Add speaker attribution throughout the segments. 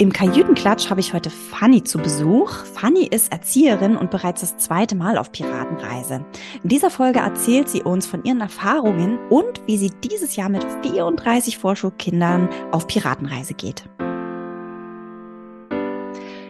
Speaker 1: Im Kajütenklatsch habe ich heute Fanny zu Besuch. Fanny ist Erzieherin und bereits das zweite Mal auf Piratenreise. In dieser Folge erzählt sie uns von ihren Erfahrungen und wie sie dieses Jahr mit 34 Vorschulkindern auf Piratenreise geht.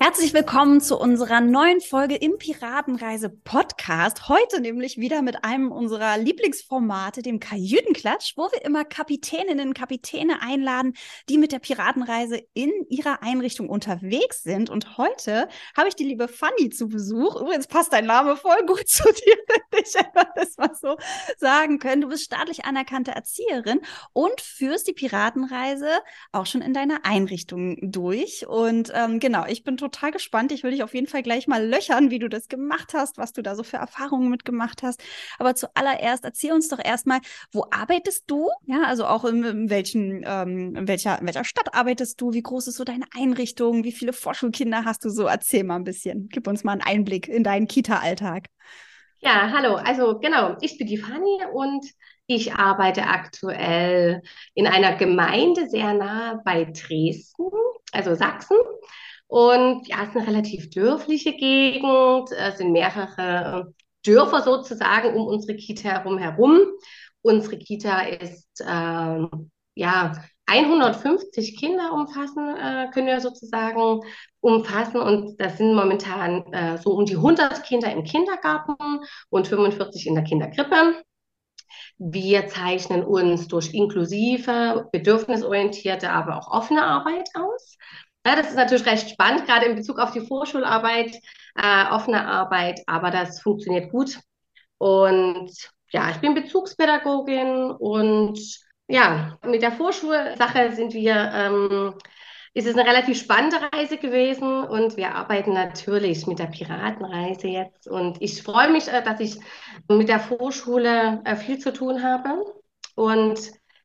Speaker 1: Herzlich willkommen zu unserer neuen Folge im Piratenreise Podcast. Heute nämlich wieder mit einem unserer Lieblingsformate, dem Kajütenklatsch, wo wir immer Kapitäninnen und Kapitäne einladen, die mit der Piratenreise in ihrer Einrichtung unterwegs sind. Und heute habe ich die liebe Fanny zu Besuch. Übrigens passt dein Name voll gut zu dir, wenn ich einfach das mal so sagen können. Du bist staatlich anerkannte Erzieherin und führst die Piratenreise auch schon in deiner Einrichtung durch. Und ähm, genau, ich bin total total gespannt. Ich will dich auf jeden Fall gleich mal löchern, wie du das gemacht hast, was du da so für Erfahrungen mitgemacht hast. Aber zuallererst erzähl uns doch erstmal, wo arbeitest du? Ja, also auch in, in welchen, ähm, in welcher, in welcher Stadt arbeitest du? Wie groß ist so deine Einrichtung? Wie viele Vorschulkinder hast du so? Erzähl mal ein bisschen. Gib uns mal einen Einblick in deinen Kita-Alltag.
Speaker 2: Ja, hallo. Also genau, ich bin die Fanny und ich arbeite aktuell in einer Gemeinde sehr nah bei Dresden, also Sachsen. Und ja, es ist eine relativ dörfliche Gegend. Es sind mehrere Dörfer sozusagen um unsere Kita herum herum. Unsere Kita ist äh, ja 150 Kinder umfassen, äh, können wir sozusagen umfassen. Und das sind momentan äh, so um die 100 Kinder im Kindergarten und 45 in der Kinderkrippe. Wir zeichnen uns durch inklusive, bedürfnisorientierte, aber auch offene Arbeit aus. Ja, das ist natürlich recht spannend, gerade in Bezug auf die Vorschularbeit, äh, offene Arbeit, aber das funktioniert gut. Und ja, ich bin Bezugspädagogin und ja, mit der Vorschulsache sind wir, ähm, ist es eine relativ spannende Reise gewesen und wir arbeiten natürlich mit der Piratenreise jetzt. Und ich freue mich, äh, dass ich mit der Vorschule äh, viel zu tun habe und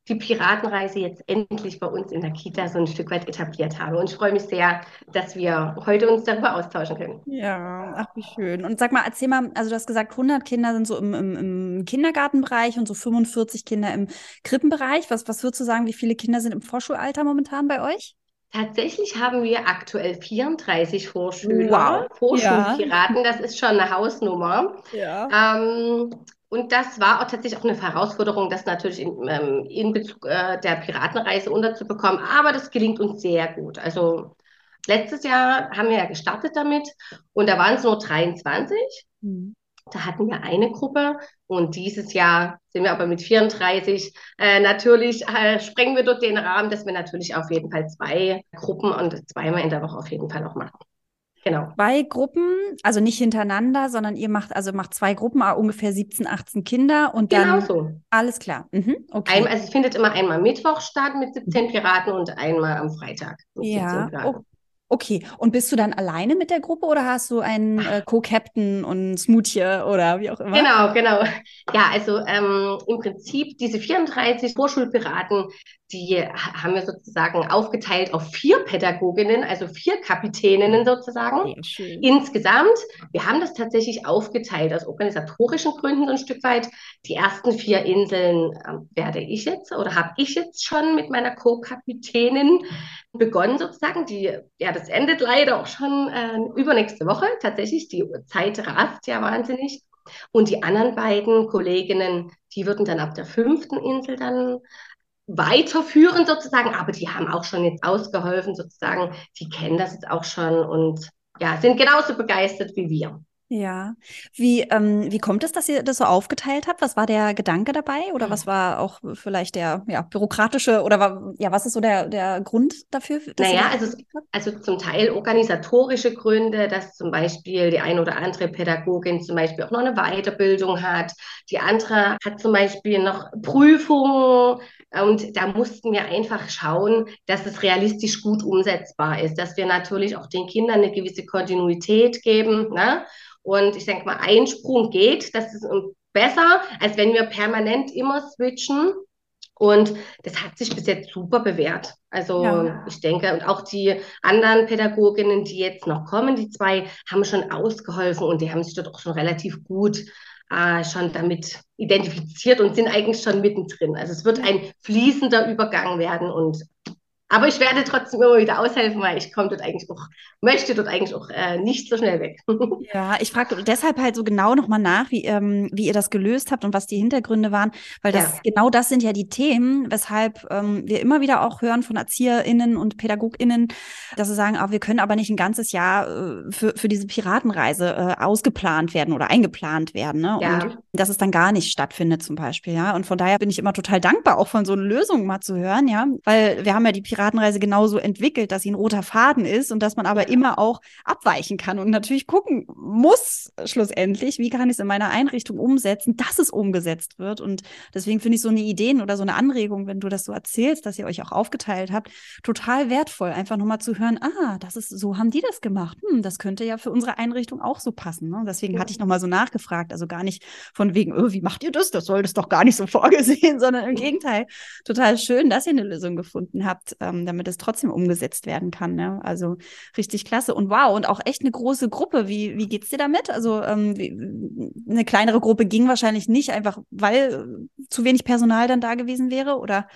Speaker 2: die Piratenreise jetzt endlich bei uns in der Kita so ein Stück weit etabliert habe. Und ich freue mich sehr, dass wir heute uns darüber austauschen können.
Speaker 1: Ja, ach, wie schön. Und sag mal, erzähl mal, also du hast gesagt, 100 Kinder sind so im, im, im Kindergartenbereich und so 45 Kinder im Krippenbereich. Was, was würdest du sagen, wie viele Kinder sind im Vorschulalter momentan bei euch?
Speaker 2: Tatsächlich haben wir aktuell 34 Vorschüler, wow. Vorschulpiraten. Ja. Das ist schon eine Hausnummer. Ja. Ähm, und das war auch tatsächlich auch eine Herausforderung, das natürlich in, ähm, in Bezug äh, der Piratenreise unterzubekommen. Aber das gelingt uns sehr gut. Also letztes Jahr haben wir ja gestartet damit und da waren es nur 23. Mhm. Da hatten wir eine Gruppe und dieses Jahr sind wir aber mit 34. Äh, natürlich äh, sprengen wir dort den Rahmen, dass wir natürlich auf jeden Fall zwei Gruppen und zweimal in der Woche auf jeden Fall auch machen.
Speaker 1: Genau. Zwei Gruppen, also nicht hintereinander, sondern ihr macht also macht zwei Gruppen, ungefähr 17, 18 Kinder und dann. Genau so. Alles klar. Mhm,
Speaker 2: okay. Ein, also es findet immer einmal Mittwoch statt mit 17 Piraten und einmal am Freitag
Speaker 1: ja. 17 Piraten. Okay, und bist du dann alleine mit der Gruppe oder hast du einen äh, Co-Captain und Smoothie oder wie auch immer?
Speaker 2: Genau, genau. Ja, also ähm, im Prinzip diese 34 Vorschulpiraten, die haben wir sozusagen aufgeteilt auf vier Pädagoginnen, also vier Kapitäninnen sozusagen. Insgesamt. Wir haben das tatsächlich aufgeteilt aus organisatorischen Gründen ein Stück weit. Die ersten vier Inseln äh, werde ich jetzt oder habe ich jetzt schon mit meiner Co-Kapitänin begonnen sozusagen. Die, ja, das endet leider auch schon äh, übernächste Woche. Tatsächlich, die Zeit rast ja wahnsinnig. Und die anderen beiden Kolleginnen, die würden dann ab der fünften Insel dann weiterführen sozusagen, aber die haben auch schon jetzt ausgeholfen sozusagen. Die kennen das jetzt auch schon und ja, sind genauso begeistert wie wir.
Speaker 1: Ja. Wie, ähm, wie kommt es, dass ihr das so aufgeteilt habt? Was war der Gedanke dabei? Oder was war auch vielleicht der ja, bürokratische oder war, ja, was ist so der, der Grund dafür?
Speaker 2: Naja, also, also zum Teil organisatorische Gründe, dass zum Beispiel die eine oder andere Pädagogin zum Beispiel auch noch eine Weiterbildung hat. Die andere hat zum Beispiel noch Prüfungen. Und da mussten wir einfach schauen, dass es realistisch gut umsetzbar ist, dass wir natürlich auch den Kindern eine gewisse Kontinuität geben. Ne? Und ich denke mal, Einsprung geht, das ist besser, als wenn wir permanent immer switchen. Und das hat sich bis jetzt super bewährt. Also ja. ich denke, und auch die anderen Pädagoginnen, die jetzt noch kommen, die zwei, haben schon ausgeholfen und die haben sich dort auch schon relativ gut äh, schon damit identifiziert und sind eigentlich schon mittendrin. Also es wird ein fließender Übergang werden und aber ich werde trotzdem immer wieder aushelfen, weil ich komme dort eigentlich auch, möchte dort eigentlich auch äh, nicht so schnell weg.
Speaker 1: ja, ich frage deshalb halt so genau nochmal nach, wie, ähm, wie ihr das gelöst habt und was die Hintergründe waren, weil das ja. genau das sind ja die Themen, weshalb ähm, wir immer wieder auch hören von ErzieherInnen und PädagogInnen, dass sie sagen, ah, wir können aber nicht ein ganzes Jahr äh, für, für diese Piratenreise äh, ausgeplant werden oder eingeplant werden. Ne? Ja. Und dass es dann gar nicht stattfindet zum Beispiel, ja. Und von daher bin ich immer total dankbar, auch von so einer Lösung mal zu hören, ja, weil wir haben ja die Piraten Piratenreise genauso entwickelt, dass sie ein roter Faden ist und dass man aber immer auch abweichen kann und natürlich gucken muss, schlussendlich, wie kann ich es in meiner Einrichtung umsetzen, dass es umgesetzt wird. Und deswegen finde ich so eine Idee oder so eine Anregung, wenn du das so erzählst, dass ihr euch auch aufgeteilt habt, total wertvoll, einfach nochmal zu hören, ah, das ist, so haben die das gemacht. Hm, das könnte ja für unsere Einrichtung auch so passen. Ne? Deswegen ja. hatte ich nochmal so nachgefragt, also gar nicht von wegen, oh, wie macht ihr das? Das soll das doch gar nicht so vorgesehen, sondern im Gegenteil, total schön, dass ihr eine Lösung gefunden habt, ähm, damit es trotzdem umgesetzt werden kann. Ne? Also richtig klasse. Und wow, und auch echt eine große Gruppe. Wie, wie geht's dir damit? Also ähm, wie, eine kleinere Gruppe ging wahrscheinlich nicht, einfach weil zu wenig Personal dann da gewesen wäre, oder?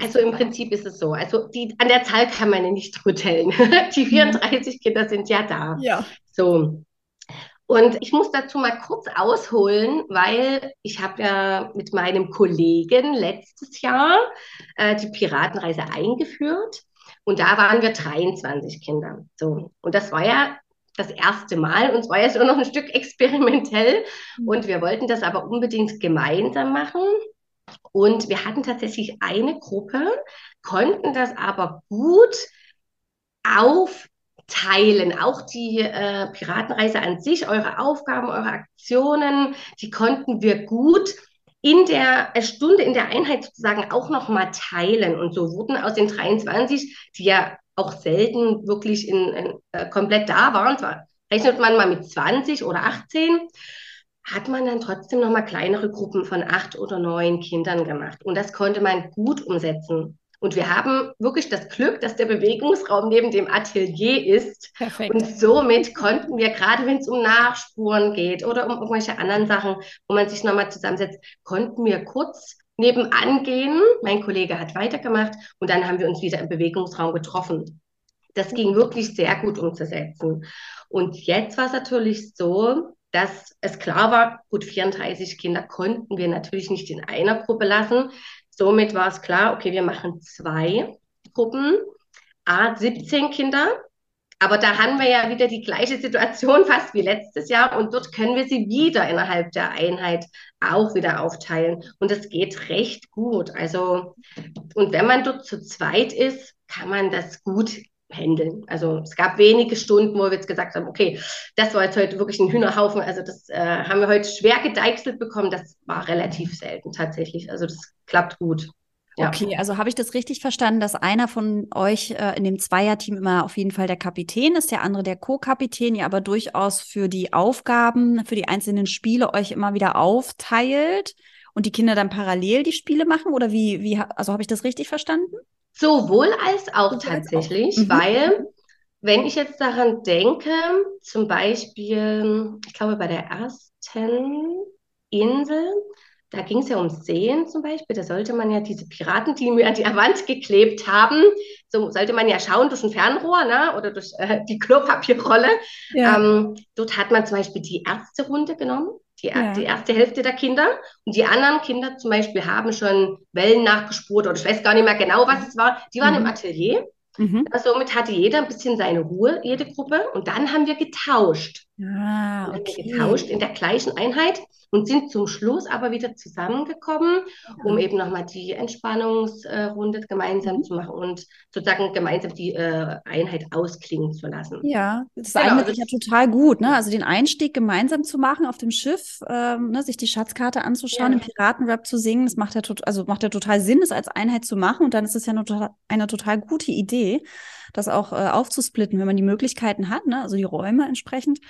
Speaker 2: Also im Prinzip ist es so. Also die, an der Zahl kann man nicht rütteln. Die 34 mhm. Kinder sind ja da.
Speaker 1: Ja.
Speaker 2: So. Und ich muss dazu mal kurz ausholen, weil ich habe ja mit meinem Kollegen letztes Jahr äh, die Piratenreise eingeführt und da waren wir 23 Kinder. So. Und das war ja das erste Mal und es war ja so noch ein Stück experimentell mhm. und wir wollten das aber unbedingt gemeinsam machen. Und wir hatten tatsächlich eine Gruppe, konnten das aber gut auf teilen. Auch die äh, Piratenreise an sich, eure Aufgaben, eure Aktionen, die konnten wir gut in der Stunde, in der Einheit sozusagen auch nochmal teilen. Und so wurden aus den 23, die ja auch selten wirklich in, in äh, komplett da waren, zwar rechnet man mal mit 20 oder 18, hat man dann trotzdem nochmal kleinere Gruppen von acht oder neun Kindern gemacht. Und das konnte man gut umsetzen. Und wir haben wirklich das Glück, dass der Bewegungsraum neben dem Atelier ist. Perfekt. Und somit konnten wir, gerade wenn es um Nachspuren geht oder um irgendwelche anderen Sachen, wo man sich nochmal zusammensetzt, konnten wir kurz nebenan gehen. Mein Kollege hat weitergemacht und dann haben wir uns wieder im Bewegungsraum getroffen. Das ging wirklich sehr gut umzusetzen. Und jetzt war es natürlich so, dass es klar war, gut, 34 Kinder konnten wir natürlich nicht in einer Gruppe lassen. Somit war es klar, okay, wir machen zwei Gruppen, A, 17 Kinder. Aber da haben wir ja wieder die gleiche Situation fast wie letztes Jahr und dort können wir sie wieder innerhalb der Einheit auch wieder aufteilen. Und das geht recht gut. Also, und wenn man dort zu zweit ist, kann man das gut handeln. Also es gab wenige Stunden, wo wir jetzt gesagt haben, okay, das war jetzt heute wirklich ein Hühnerhaufen. Also das äh, haben wir heute schwer gedeichselt bekommen. Das war relativ selten tatsächlich. Also das klappt gut.
Speaker 1: Ja. Okay, also habe ich das richtig verstanden, dass einer von euch äh, in dem Zweierteam immer auf jeden Fall der Kapitän ist, der andere der Co-Kapitän, ihr aber durchaus für die Aufgaben, für die einzelnen Spiele euch immer wieder aufteilt und die Kinder dann parallel die Spiele machen? Oder wie, wie also habe ich das richtig verstanden?
Speaker 2: Sowohl als auch Sowohl tatsächlich, auch. Mhm. weil wenn ich jetzt daran denke, zum Beispiel, ich glaube bei der ersten Insel, da ging es ja um Seen zum Beispiel, da sollte man ja diese Piraten, die mir an die Wand geklebt haben, so sollte man ja schauen durch ein Fernrohr ne, oder durch äh, die Klopapierrolle. Ja. Ähm, dort hat man zum Beispiel die erste Runde genommen die, ja. die erste Hälfte der Kinder. Und die anderen Kinder zum Beispiel haben schon Wellen nachgespurt oder ich weiß gar nicht mehr genau, was es war. Die waren mhm. im Atelier. Mhm. somit hatte jeder ein bisschen seine Ruhe, jede Gruppe. Und dann haben wir getauscht.
Speaker 1: Ah,
Speaker 2: okay. getauscht in der gleichen Einheit und sind zum Schluss aber wieder zusammengekommen, um eben nochmal die Entspannungsrunde gemeinsam
Speaker 1: Mhm.
Speaker 2: zu machen und sozusagen gemeinsam die äh, Einheit ausklingen zu lassen.
Speaker 1: Ja, das
Speaker 2: Genau,
Speaker 1: eignet
Speaker 2: das-
Speaker 1: sich ja total gut, ne? Also den Einstieg gemeinsam zu machen auf dem Schiff, ähm, ne, sich die Schatzkarte anzuschauen,
Speaker 2: Ja.
Speaker 1: den Piratenrap zu singen, das macht ja tot, also macht ja total Sinn, das als Einheit zu machen. Und dann ist es ja eine, eine total gute Idee, das auch äh, aufzusplitten, wenn man die Möglichkeiten hat, ne? Also die Räume entsprechend.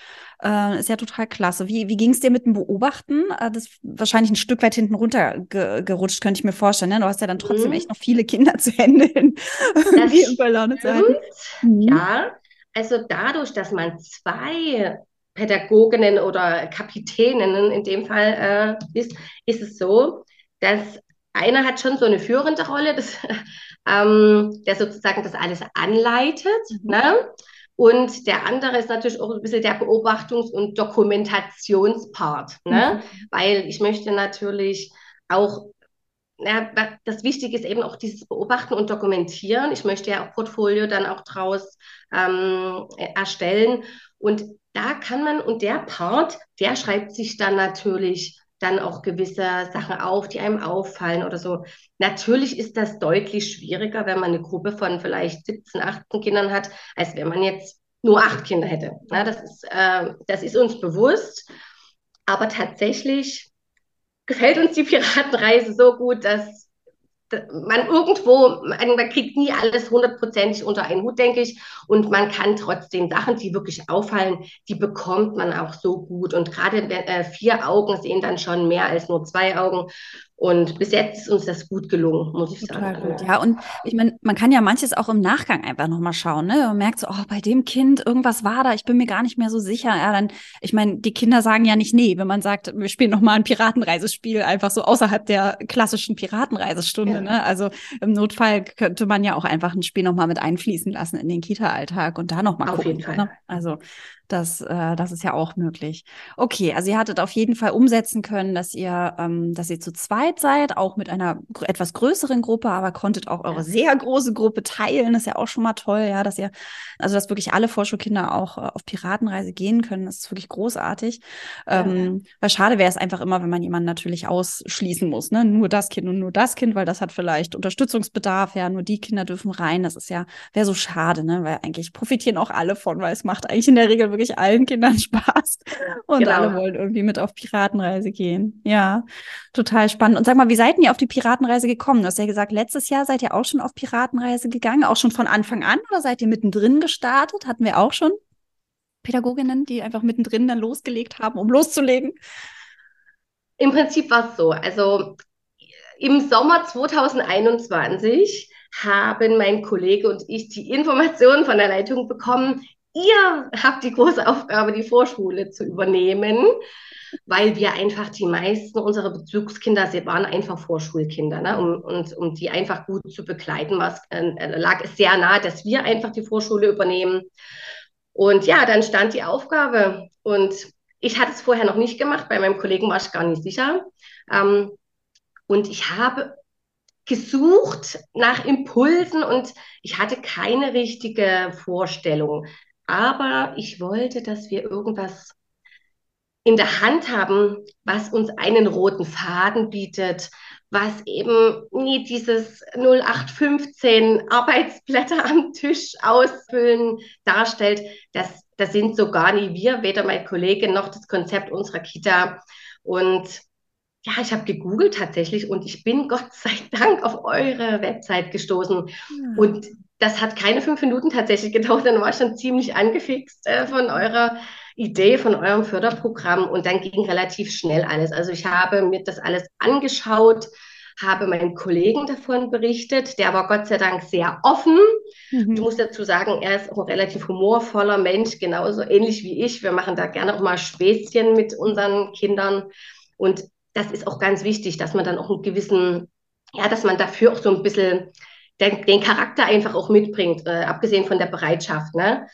Speaker 1: Äh, ist ja total klasse. Wie, wie ging es dir mit dem Beobachten? Äh, das ist wahrscheinlich ein Stück weit hinten runter ge gerutscht, könnte ich mir vorstellen. Ne? Du hast ja dann trotzdem
Speaker 2: Mhm.
Speaker 1: echt noch viele Kinder zu handeln, irgendwie unter Laune zu halten. Mhm.
Speaker 2: Ja, also dadurch, dass man zwei Pädagoginnen oder Kapitäninnen in dem Fall äh, ist, ist es so, dass einer hat schon so eine führende Rolle, das, ähm, der sozusagen das alles anleitet,
Speaker 1: Mhm.
Speaker 2: ne? Und der andere ist natürlich auch ein bisschen der Beobachtungs- und Dokumentationspart, ne?
Speaker 1: Mhm.
Speaker 2: Weil ich möchte natürlich auch ja, das Wichtige ist eben auch dieses Beobachten und Dokumentieren. Ich möchte ja auch Portfolio dann auch draus ähm, äh, erstellen. Und da kann man, und der Part, der schreibt sich dann natürlich dann auch gewisse Sachen auf, die einem auffallen oder so. Natürlich ist das deutlich schwieriger, wenn man eine Gruppe von vielleicht 17, 18 Kindern hat, als wenn man jetzt nur acht Kinder hätte. Na, das ist, äh, das ist uns bewusst. Aber tatsächlich gefällt uns die Piratenreise so gut, dass man irgendwo, man, kriegt nie alles hundertprozentig unter einen Hut, denke ich. Und man kann trotzdem Sachen, die wirklich auffallen, die bekommt man auch so gut. Und gerade äh, vier Augen sehen dann schon mehr als nur zwei Augen. Und bis jetzt ist uns das gut gelungen, muss ich
Speaker 1: Total
Speaker 2: sagen.
Speaker 1: gut. Ja, und ich meine, man kann ja manches auch im Nachgang einfach nochmal schauen, ne? Man merkt so, oh, bei dem Kind, irgendwas war da, ich bin mir gar nicht mehr so sicher. Ja, dann, ich meine, die Kinder sagen ja nicht nee, wenn man sagt, wir spielen nochmal ein Piratenreisespiel, einfach so außerhalb der klassischen Piratenreisestunde,
Speaker 2: Ja.
Speaker 1: ne? Also im Notfall könnte man ja auch einfach ein Spiel nochmal mit einfließen lassen in den Kita-Alltag und da nochmal
Speaker 2: Auf
Speaker 1: gucken.
Speaker 2: jeden Fall.
Speaker 1: Ne? Also das, äh, das ist ja auch möglich. Okay, also ihr hattet auf jeden Fall umsetzen können, dass ihr, ähm, dass ihr zu zweit seid, auch mit einer etwas größeren Gruppe, aber konntet auch eure
Speaker 2: Ja.
Speaker 1: sehr große Gruppe teilen. Das ist ja auch schon mal toll, ja, dass ihr, also dass wirklich alle Vorschulkinder auch äh, auf Piratenreise gehen können. Das ist wirklich großartig.
Speaker 2: Ja.
Speaker 1: Ähm, weil schade wäre es einfach immer, wenn man jemanden natürlich ausschließen muss, ne? Nur das Kind und nur das Kind, weil das hat vielleicht Unterstützungsbedarf, ja, nur die Kinder dürfen rein. Das ist ja, wäre so schade, ne? Weil eigentlich profitieren auch alle von, weil es macht eigentlich in der Regel wirklich allen Kindern Spaß. Und
Speaker 2: Genau.
Speaker 1: alle wollen irgendwie mit auf Piratenreise gehen. Ja, total spannend. Und sag mal, wie seid ihr auf die Piratenreise gekommen? Du hast ja gesagt, letztes Jahr seid ihr auch schon auf Piratenreise gegangen, auch schon von Anfang an oder seid ihr mittendrin gestartet? Hatten wir auch schon Pädagoginnen, die einfach mittendrin dann losgelegt haben, um loszulegen?
Speaker 2: Im Prinzip war es so. Also im Sommer 2021 haben mein Kollege und ich die Informationen von der Leitung bekommen, ihr habt die große Aufgabe, die Vorschule zu übernehmen, weil wir einfach die meisten unserer Bezugskinder, sie waren einfach Vorschulkinder, ne? um, und um die einfach gut zu begleiten, was, äh, lag es sehr nahe, dass wir einfach die Vorschule übernehmen. Und ja, dann stand die Aufgabe und ich hatte es vorher noch nicht gemacht, bei meinem Kollegen war ich gar nicht sicher. Ähm, und ich habe gesucht nach Impulsen und ich hatte keine richtige Vorstellung. Aber ich wollte, dass wir irgendwas in der Hand haben, was uns einen roten Faden bietet, was eben nie dieses 0815 Arbeitsblätter am Tisch ausfüllen darstellt. Das, das sind so gar nie wir, weder mein Kollege noch das Konzept unserer Kita. Und ja, ich habe gegoogelt tatsächlich und ich bin Gott sei Dank auf eure Website gestoßen. Und das hat keine fünf Minuten tatsächlich gedauert, dann war ich schon ziemlich angefixt äh, von eurer Idee, von eurem Förderprogramm und dann ging relativ schnell alles. Also ich habe mir das alles angeschaut, habe meinem Kollegen davon berichtet, der war Gott sei Dank sehr offen.
Speaker 1: Mhm.
Speaker 2: Ich muss dazu sagen, er ist auch ein relativ humorvoller Mensch, genauso ähnlich wie ich. Wir machen da gerne auch mal Späßchen mit unseren Kindern und das ist auch ganz wichtig, dass man dann auch einen gewissen, ja, dass man dafür auch so ein bisschen den, den Charakter einfach auch mitbringt, äh, abgesehen von der Bereitschaft. Ne?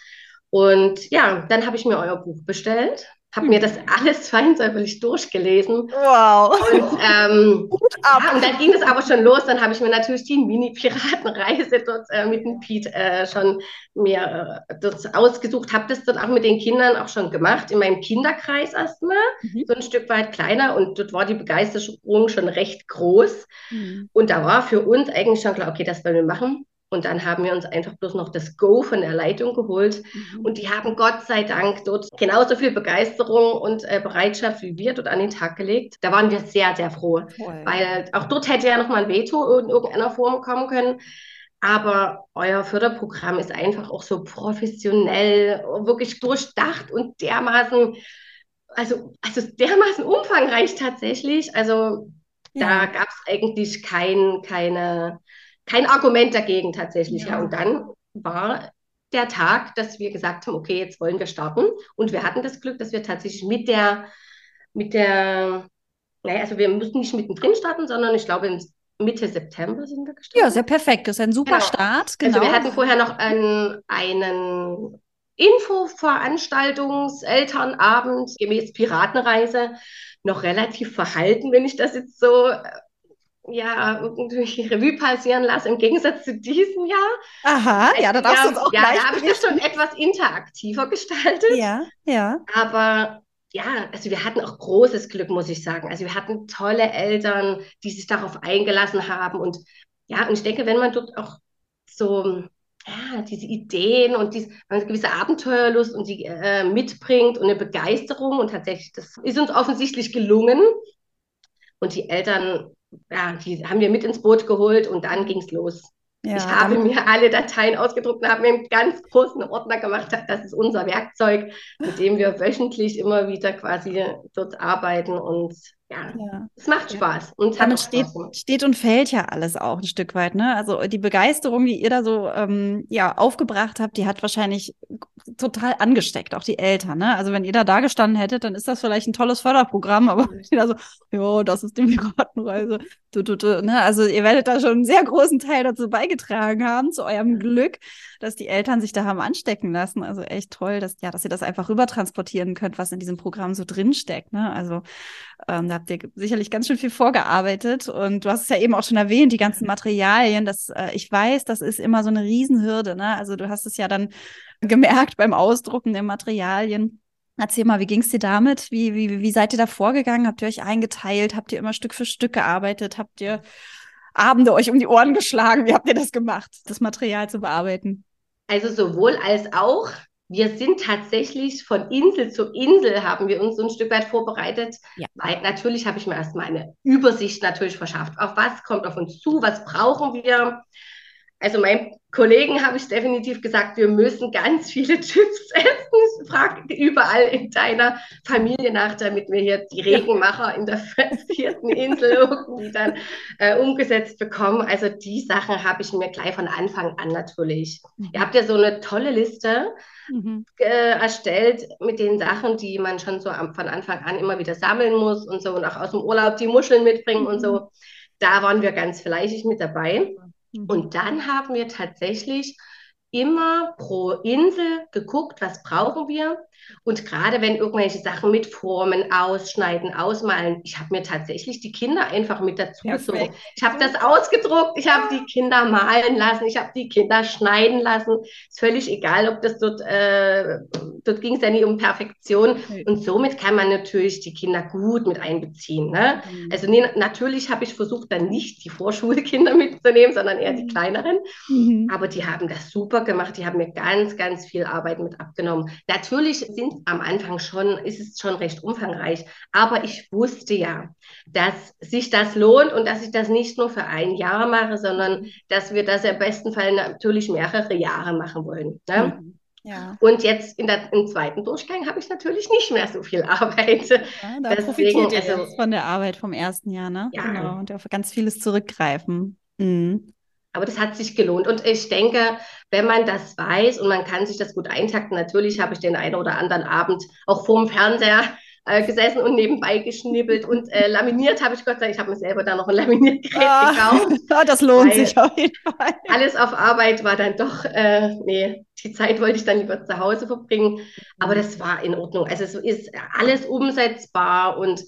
Speaker 2: Und ja, dann habe ich mir euer Buch bestellt habe mir das alles feinsäuberlich durchgelesen.
Speaker 1: Wow.
Speaker 2: Und, ähm, ja, und dann ging es aber schon los. Dann habe ich mir natürlich die Mini-Piratenreise dort äh, mit dem Pete äh, schon mir äh, dort ausgesucht. Habe das dann auch mit den Kindern auch schon gemacht, in meinem Kinderkreis erstmal, mhm. so ein Stück weit kleiner. Und dort war die Begeisterung schon recht groß. Mhm. Und da war für uns eigentlich schon klar, okay, das wollen wir machen. Und dann haben wir uns einfach bloß noch das Go von der Leitung geholt. Mhm. Und die haben Gott sei Dank dort genauso viel Begeisterung und äh, Bereitschaft wie wir dort an den Tag gelegt. Da waren wir sehr, sehr froh. Toll. Weil auch dort hätte ja noch mal ein Veto in irgendeiner Form kommen können. Aber euer Förderprogramm ist einfach auch so professionell, wirklich durchdacht und dermaßen, also, also dermaßen umfangreich tatsächlich. Also ja. da gab es eigentlich kein, keine kein Argument dagegen tatsächlich. Ja. ja. Und dann war der Tag, dass wir gesagt haben, okay, jetzt wollen wir starten. Und wir hatten das Glück, dass wir tatsächlich mit der, mit der, naja, also wir mussten nicht mittendrin starten, sondern ich glaube, Mitte September sind wir gestartet.
Speaker 1: Ja, sehr perfekt. Das ist ein super genau. Start.
Speaker 2: Genau. Also wir genau. hatten vorher noch einen, einen Infoveranstaltungs-Elternabend gemäß Piratenreise noch relativ verhalten, wenn ich das jetzt so ja, irgendwie Revue passieren lasse, im Gegensatz zu diesem Jahr.
Speaker 1: Aha, ja, da darfst du uns auch
Speaker 2: Ja, da habe ich das schon etwas interaktiver gestaltet.
Speaker 1: Ja, ja.
Speaker 2: Aber ja, also wir hatten auch großes Glück, muss ich sagen. Also wir hatten tolle Eltern, die sich darauf eingelassen haben. Und ja, und ich denke, wenn man dort auch so ja, diese Ideen und diese, eine gewisse Abenteuerlust und die äh, mitbringt und eine Begeisterung und tatsächlich, das ist uns offensichtlich gelungen. Und die Eltern ja, die haben wir mit ins Boot geholt und dann ging es los. Ja, ich habe mir alle Dateien ausgedruckt und habe mir einen ganz großen Ordner gemacht. Das ist unser Werkzeug, mit dem wir wöchentlich immer wieder quasi dort arbeiten und ja, ja. es macht Spaß. Und
Speaker 1: Damit steht, steht und fällt ja alles auch ein Stück weit. Ne? Also die Begeisterung, die ihr da so ähm, ja, aufgebracht habt, die hat wahrscheinlich total angesteckt, auch die Eltern. Ne? Also wenn ihr da da gestanden hättet, dann ist das vielleicht ein tolles Förderprogramm, aber jeder so, ja, das ist die Piratenreise. Du, du, du, ne? Also ihr werdet da schon einen sehr großen Teil dazu beigetragen haben, zu eurem Glück, dass die Eltern sich da haben anstecken lassen. Also echt toll, dass, ja, dass ihr das einfach rüber transportieren könnt, was in diesem Programm so drinsteckt. Ne? Also ähm, da habt ihr sicherlich ganz schön viel vorgearbeitet. Und du hast es ja eben auch schon erwähnt, die ganzen Materialien. Das, äh, ich weiß, das ist immer so eine Riesenhürde. Ne? Also du hast es ja dann gemerkt beim Ausdrucken der Materialien. Erzähl mal, wie ging es dir damit? Wie, wie, wie seid ihr da vorgegangen? Habt ihr euch eingeteilt? Habt ihr immer Stück für Stück gearbeitet? Habt ihr Abende euch um die Ohren geschlagen? Wie habt ihr das gemacht, das Material zu bearbeiten?
Speaker 2: Also sowohl als auch wir sind tatsächlich von Insel zu Insel haben wir uns so ein Stück weit vorbereitet, ja. weil natürlich habe ich mir erstmal eine Übersicht natürlich verschafft. Auf was kommt auf uns zu? Was brauchen wir? Also mein Kollegen habe ich definitiv gesagt, wir müssen ganz viele Chips essen. Frag überall in deiner Familie nach, damit wir hier die Regenmacher in der vierten Insel irgendwie dann äh, umgesetzt bekommen. Also die Sachen habe ich mir gleich von Anfang an natürlich. Mhm. Ihr habt ja so eine tolle Liste mhm. äh, erstellt mit den Sachen, die man schon so am, von Anfang an immer wieder sammeln muss und so und auch aus dem Urlaub die Muscheln mitbringen mhm. und so. Da waren wir ganz fleißig mit dabei. Mhm. Und dann haben wir tatsächlich immer pro Insel geguckt, was brauchen wir. Und gerade wenn irgendwelche Sachen mit Formen, Ausschneiden, Ausmalen, ich habe mir tatsächlich die Kinder einfach mit dazu gezogen. Ich habe das ausgedruckt, ich habe die Kinder malen lassen, ich habe die Kinder schneiden lassen. Ist völlig egal, ob das dort, äh, dort ging es ja nie um Perfektion. Und somit kann man natürlich die Kinder gut mit einbeziehen. Ne? Mhm. Also nee, natürlich habe ich versucht, dann nicht die Vorschulkinder mitzunehmen, sondern eher die mhm. kleineren. Mhm. Aber die haben das super gemacht, die haben mir ganz, ganz viel Arbeit mit abgenommen. Natürlich sind am Anfang schon, ist es schon recht umfangreich. Aber ich wusste ja, dass sich das lohnt und dass ich das nicht nur für ein Jahr mache, sondern dass wir das im besten Fall natürlich mehrere Jahre machen wollen. Ne? Mhm. Ja. Und jetzt in der, im zweiten Durchgang habe ich natürlich nicht mehr so viel Arbeit. Ja,
Speaker 1: da Deswegen, profitiert ihr also, von der Arbeit vom ersten Jahr, ne? Ja. Genau. Und auf ganz vieles zurückgreifen. Mhm.
Speaker 2: Aber das hat sich gelohnt. Und ich denke, wenn man das weiß und man kann sich das gut eintakten, natürlich habe ich den einen oder anderen Abend auch vorm Fernseher äh, gesessen und nebenbei geschnibbelt und äh, laminiert habe ich Gott sei Dank. Ich habe mir selber da noch ein Laminiergerät ah, gekauft.
Speaker 1: das lohnt sich auf jeden
Speaker 2: Fall. Alles auf Arbeit war dann doch, äh, nee, die Zeit wollte ich dann lieber zu Hause verbringen. Aber das war in Ordnung. Also es ist alles umsetzbar und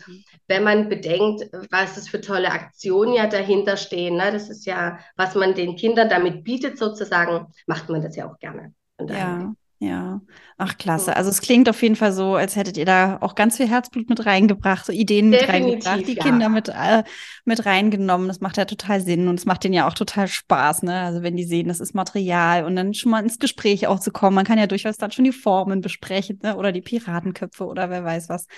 Speaker 2: wenn man bedenkt, was es für tolle Aktionen ja dahinter stehen, ne, das ist ja, was man den Kindern damit bietet sozusagen, macht man das ja auch gerne.
Speaker 1: Ja. Ja, ach klasse. Also es klingt auf jeden Fall so, als hättet ihr da auch ganz viel Herzblut mit reingebracht, so Ideen mit reingebracht, die ja. Kinder mit, äh, mit reingenommen. Das macht ja total Sinn und es macht denen ja auch total Spaß, ne? Also wenn die sehen, das ist Material und dann schon mal ins Gespräch auch zu kommen. Man kann ja durchaus dann schon die Formen besprechen, ne? Oder die Piratenköpfe oder wer weiß was.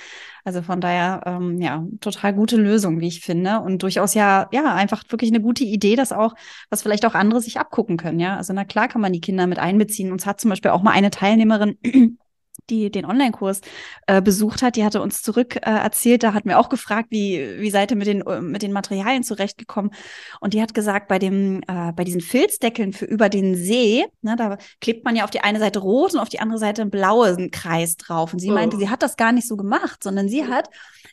Speaker 1: Also von daher, ähm, ja, total gute Lösung, wie ich finde. Und durchaus ja, ja, einfach wirklich eine gute Idee, dass auch, was vielleicht auch andere sich abgucken können, ja. Also na klar kann man die Kinder mit einbeziehen. Uns hat zum Beispiel auch mal eine Teilnehmerin die den Online-Kurs äh, besucht hat, die hatte uns zurück äh, erzählt, da hatten wir auch gefragt, wie, wie seid ihr mit den, mit den Materialien zurechtgekommen? Und die hat gesagt, bei dem, äh, bei diesen Filzdeckeln für über den See, ne, da klebt man ja auf die eine Seite rot und auf die andere Seite einen blauen Kreis drauf. Und sie oh. meinte, sie hat das gar nicht so gemacht, sondern sie hat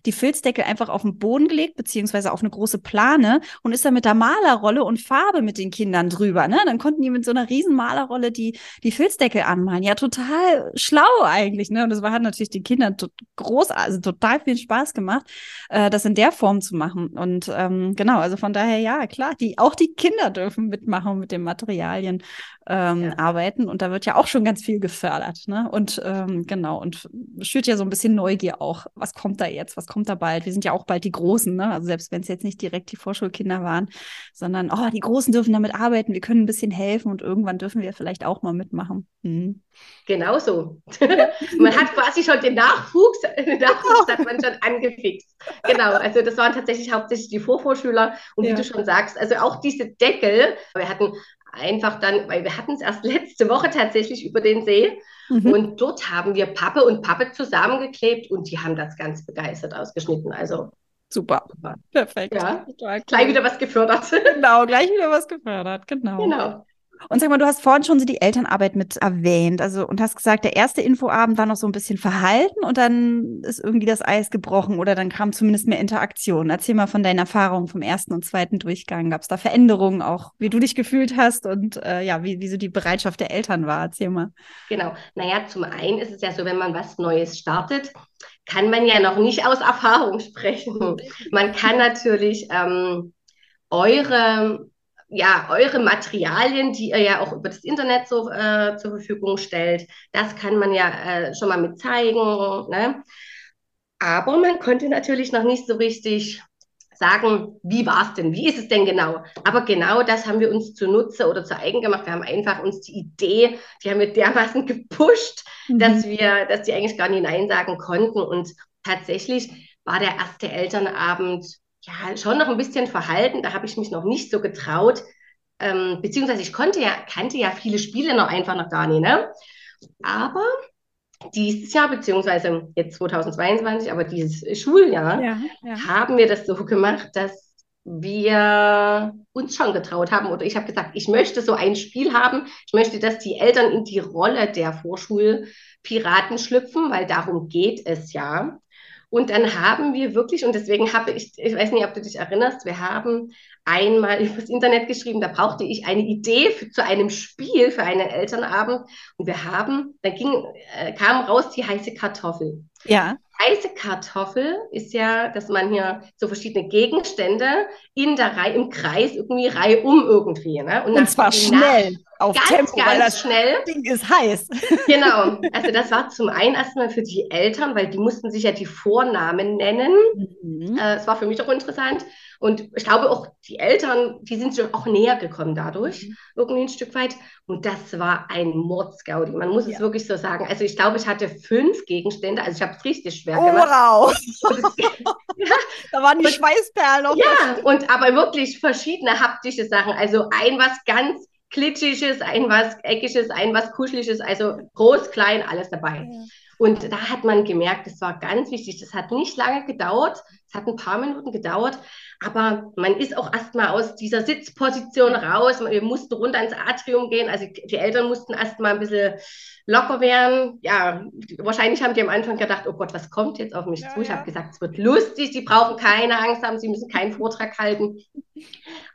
Speaker 1: die Filzdeckel einfach auf den Boden gelegt, beziehungsweise auf eine große Plane und ist dann mit der Malerrolle und Farbe mit den Kindern drüber. Ne? Dann konnten die mit so einer riesen Malerrolle die, die Filzdeckel anmalen. Ja, total schlau eigentlich. Ne? Und das war, hat natürlich den Kindern groß, also total viel Spaß gemacht, äh, das in der Form zu machen. Und ähm, genau, also von daher, ja, klar, die, auch die Kinder dürfen mitmachen mit den Materialien ähm, ja. arbeiten. Und da wird ja auch schon ganz viel gefördert. Ne? Und ähm, genau, und schürt ja so ein bisschen Neugier auch. Was kommt da jetzt? Was kommt da bald? Wir sind ja auch bald die Großen, ne? Also selbst wenn es jetzt nicht direkt die Vorschulkinder waren, sondern oh, die Großen dürfen damit arbeiten, wir können ein bisschen helfen und irgendwann dürfen wir vielleicht auch mal mitmachen. Mhm.
Speaker 2: Genau so. man hat quasi schon den Nachwuchs, den Nachwuchs hat man schon angefixt. Genau, also das waren tatsächlich hauptsächlich die Vorvorschüler und ja. wie du schon sagst, also auch diese Deckel, wir hatten einfach dann, weil wir hatten es erst letzte Woche tatsächlich über den See mhm. und dort haben wir Pappe und Pappe zusammengeklebt und die haben das ganz begeistert ausgeschnitten. Also
Speaker 1: super. super. Perfekt.
Speaker 2: Ja, gleich wieder was gefördert.
Speaker 1: Genau, gleich wieder was gefördert, genau. Genau. Und sag mal, du hast vorhin schon so die Elternarbeit mit erwähnt, also und hast gesagt, der erste Infoabend war noch so ein bisschen verhalten und dann ist irgendwie das Eis gebrochen oder dann kam zumindest mehr Interaktion. Erzähl mal von deinen Erfahrungen vom ersten und zweiten Durchgang. Gab es da Veränderungen auch, wie du dich gefühlt hast und äh, ja, wie, wie so die Bereitschaft der Eltern war? Erzähl mal.
Speaker 2: Genau. Naja, zum einen ist es ja so, wenn man was Neues startet, kann man ja noch nicht aus Erfahrung sprechen. Man kann natürlich ähm, eure ja, eure Materialien, die ihr ja auch über das Internet so, äh, zur Verfügung stellt, das kann man ja äh, schon mal mit zeigen. Ne? Aber man konnte natürlich noch nicht so richtig sagen, wie war es denn, wie ist es denn genau? Aber genau das haben wir uns zunutze oder zu eigen gemacht. Wir haben einfach uns die Idee, die haben wir dermaßen gepusht, mhm. dass wir, dass die eigentlich gar nicht Nein sagen konnten. Und tatsächlich war der erste Elternabend ja, schon noch ein bisschen verhalten. Da habe ich mich noch nicht so getraut. Ähm, beziehungsweise ich konnte ja, kannte ja viele Spiele noch einfach noch gar nicht. Ne? Aber dieses Jahr, beziehungsweise jetzt 2022, aber dieses Schuljahr, ja, ja. haben wir das so gemacht, dass wir uns schon getraut haben oder ich habe gesagt, ich möchte so ein Spiel haben. Ich möchte, dass die Eltern in die Rolle der Vorschulpiraten schlüpfen, weil darum geht es ja. Und dann haben wir wirklich, und deswegen habe ich, ich weiß nicht, ob du dich erinnerst, wir haben einmal übers Internet geschrieben, da brauchte ich eine Idee für, zu einem Spiel für einen Elternabend. Und wir haben, da ging, äh, kam raus die heiße Kartoffel.
Speaker 1: Ja.
Speaker 2: Heiße Kartoffel ist ja, dass man hier so verschiedene Gegenstände in der Reihe, im Kreis irgendwie Reihe um irgendwie. Ne?
Speaker 1: Und, und zwar schnell,
Speaker 2: auf ganz, Tempo, ganz weil das schnell.
Speaker 1: Ding ist heiß.
Speaker 2: Genau. Also das war zum einen erstmal für die Eltern, weil die mussten sich ja die Vornamen nennen. Mhm. Äh, das war für mich auch interessant. Und ich glaube auch, die Eltern, die sind schon auch näher gekommen dadurch, mhm. irgendwie ein Stück weit. Und das war ein Mordsgaudi. Man muss ja. es wirklich so sagen. Also ich glaube, ich hatte fünf Gegenstände. Also ich habe es richtig schwer
Speaker 1: oh,
Speaker 2: gemacht.
Speaker 1: Wow. ja. Da waren die und, Schweißperlen noch.
Speaker 2: Ja, und aber wirklich verschiedene haptische Sachen. Also ein was ganz Klitschiges, ein was Eckiges, ein was Kuscheliges. Also groß, klein, alles dabei. Und da hat man gemerkt, das war ganz wichtig. Das hat nicht lange gedauert. Es hat ein paar Minuten gedauert. Aber man ist auch erstmal aus dieser Sitzposition raus. Wir mussten runter ins Atrium gehen. Also die Eltern mussten erstmal ein bisschen locker werden. Ja, wahrscheinlich haben die am Anfang gedacht, oh Gott, was kommt jetzt auf mich ja, zu? Ich ja. habe gesagt, es wird lustig, sie brauchen keine Angst haben, sie müssen keinen Vortrag halten.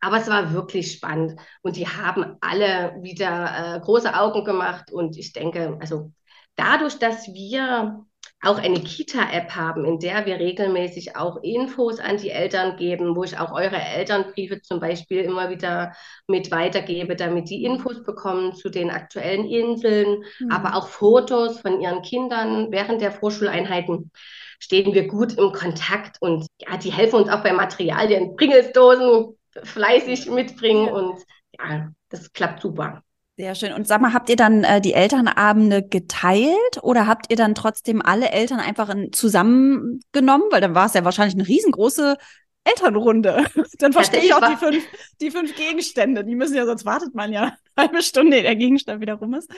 Speaker 2: Aber es war wirklich spannend und die haben alle wieder äh, große Augen gemacht und ich denke, also dadurch, dass wir auch eine Kita-App haben, in der wir regelmäßig auch Infos an die Eltern geben, wo ich auch eure Elternbriefe zum Beispiel immer wieder mit weitergebe, damit die Infos bekommen zu den aktuellen Inseln, mhm. aber auch Fotos von ihren Kindern während der Vorschuleinheiten stehen wir gut im Kontakt und ja, die helfen uns auch bei Materialien, Pringelsdosen fleißig mitbringen und ja, das klappt super.
Speaker 1: Sehr schön. Und sag mal, habt ihr dann äh, die Elternabende geteilt oder habt ihr dann trotzdem alle Eltern einfach in, zusammengenommen? Weil dann war es ja wahrscheinlich eine riesengroße Elternrunde. dann verstehe ich auch die fünf, die fünf Gegenstände. Die müssen ja, sonst wartet man ja eine halbe Stunde, der Gegenstand wieder rum ist.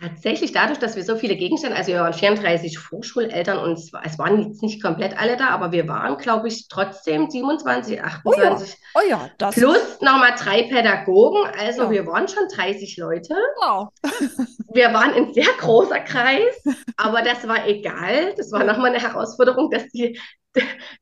Speaker 2: Tatsächlich dadurch, dass wir so viele Gegenstände, also wir waren 34 Vorschuleltern und es, es waren jetzt nicht komplett alle da, aber wir waren, glaube ich, trotzdem 27, 28.
Speaker 1: Oh ja, oh ja
Speaker 2: das Plus nochmal drei Pädagogen, also ja. wir waren schon 30 Leute. Wow. wir waren ein sehr großer Kreis, aber das war egal. Das war nochmal eine Herausforderung, dass die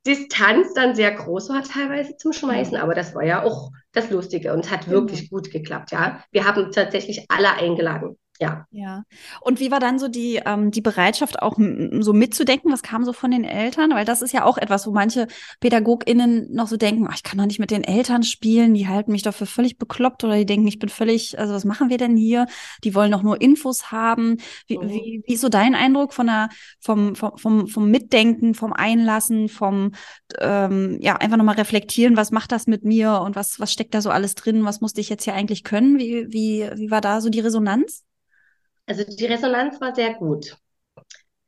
Speaker 2: Distanz dann sehr groß war teilweise zum Schmeißen, aber das war ja auch das Lustige und hat wirklich mhm. gut geklappt, ja. Wir haben tatsächlich alle eingeladen ja.
Speaker 1: Ja. Und wie war dann so die, ähm, die Bereitschaft, auch so mitzudenken? Was kam so von den Eltern? Weil das ist ja auch etwas, wo manche PädagogInnen noch so denken, ach, ich kann doch nicht mit den Eltern spielen, die halten mich doch für völlig bekloppt oder die denken, ich bin völlig, also was machen wir denn hier? Die wollen doch nur Infos haben. Wie, mhm. wie, wie ist so dein Eindruck von der, vom, vom, vom, vom Mitdenken, vom Einlassen, vom ähm, ja, einfach nochmal reflektieren, was macht das mit mir und was, was steckt da so alles drin? Was musste ich jetzt hier eigentlich können? Wie, wie, wie war da so die Resonanz?
Speaker 2: Also die Resonanz war sehr gut.